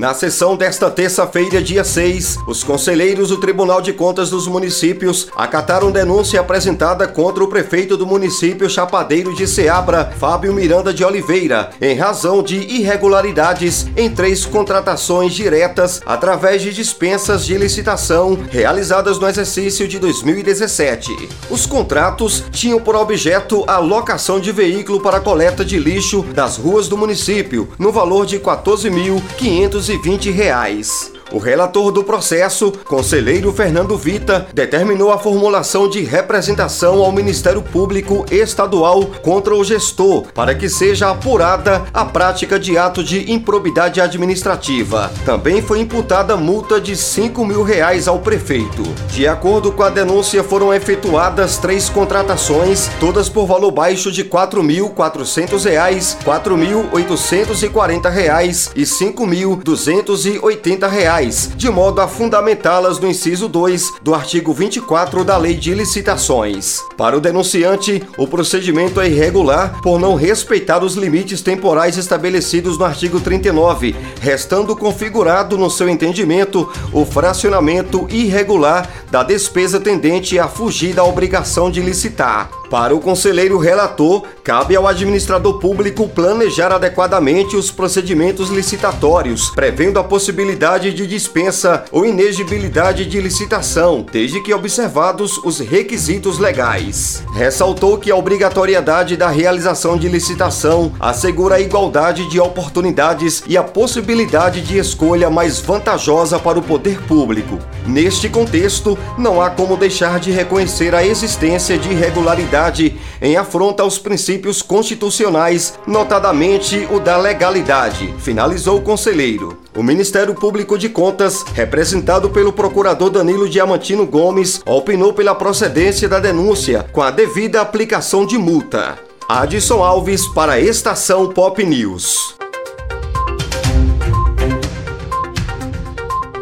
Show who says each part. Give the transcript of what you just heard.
Speaker 1: Na sessão desta terça-feira, dia 6, os conselheiros do Tribunal de Contas dos Municípios acataram denúncia apresentada contra o prefeito do município Chapadeiro de Ceabra, Fábio Miranda de Oliveira, em razão de irregularidades em três contratações diretas através de dispensas de licitação realizadas no exercício de 2017. Os contratos tinham por objeto a locação de veículo para coleta de lixo das ruas do município, no valor de R$ 14.520 reais. O relator do processo, conselheiro Fernando Vita, determinou a formulação de representação ao Ministério Público Estadual contra o gestor, para que seja apurada a prática de ato de improbidade administrativa. Também foi imputada multa de 5 mil reais ao prefeito. De acordo com a denúncia, foram efetuadas três contratações, todas por valor baixo de R$ 4.400, R$ 4.840 e R$ 5.280 de modo a fundamentá-las no inciso 2 do artigo 24 da Lei de Licitações. Para o denunciante, o procedimento é irregular por não respeitar os limites temporais estabelecidos no artigo 39, restando configurado no seu entendimento o fracionamento irregular da despesa tendente a fugir da obrigação de licitar. Para o conselheiro relator, cabe ao administrador público planejar adequadamente os procedimentos licitatórios, prevendo a possibilidade de dispensa ou inegibilidade de licitação, desde que observados os requisitos legais. Ressaltou que a obrigatoriedade da realização de licitação assegura a igualdade de oportunidades e a possibilidade de escolha mais vantajosa para o poder público. Neste contexto, não há como deixar de reconhecer a existência de irregularidades em afronta aos princípios constitucionais, notadamente o da legalidade, finalizou o conselheiro. O Ministério Público de Contas, representado pelo procurador Danilo Diamantino Gomes, opinou pela procedência da denúncia com a devida aplicação de multa. Adson Alves para a Estação Pop News.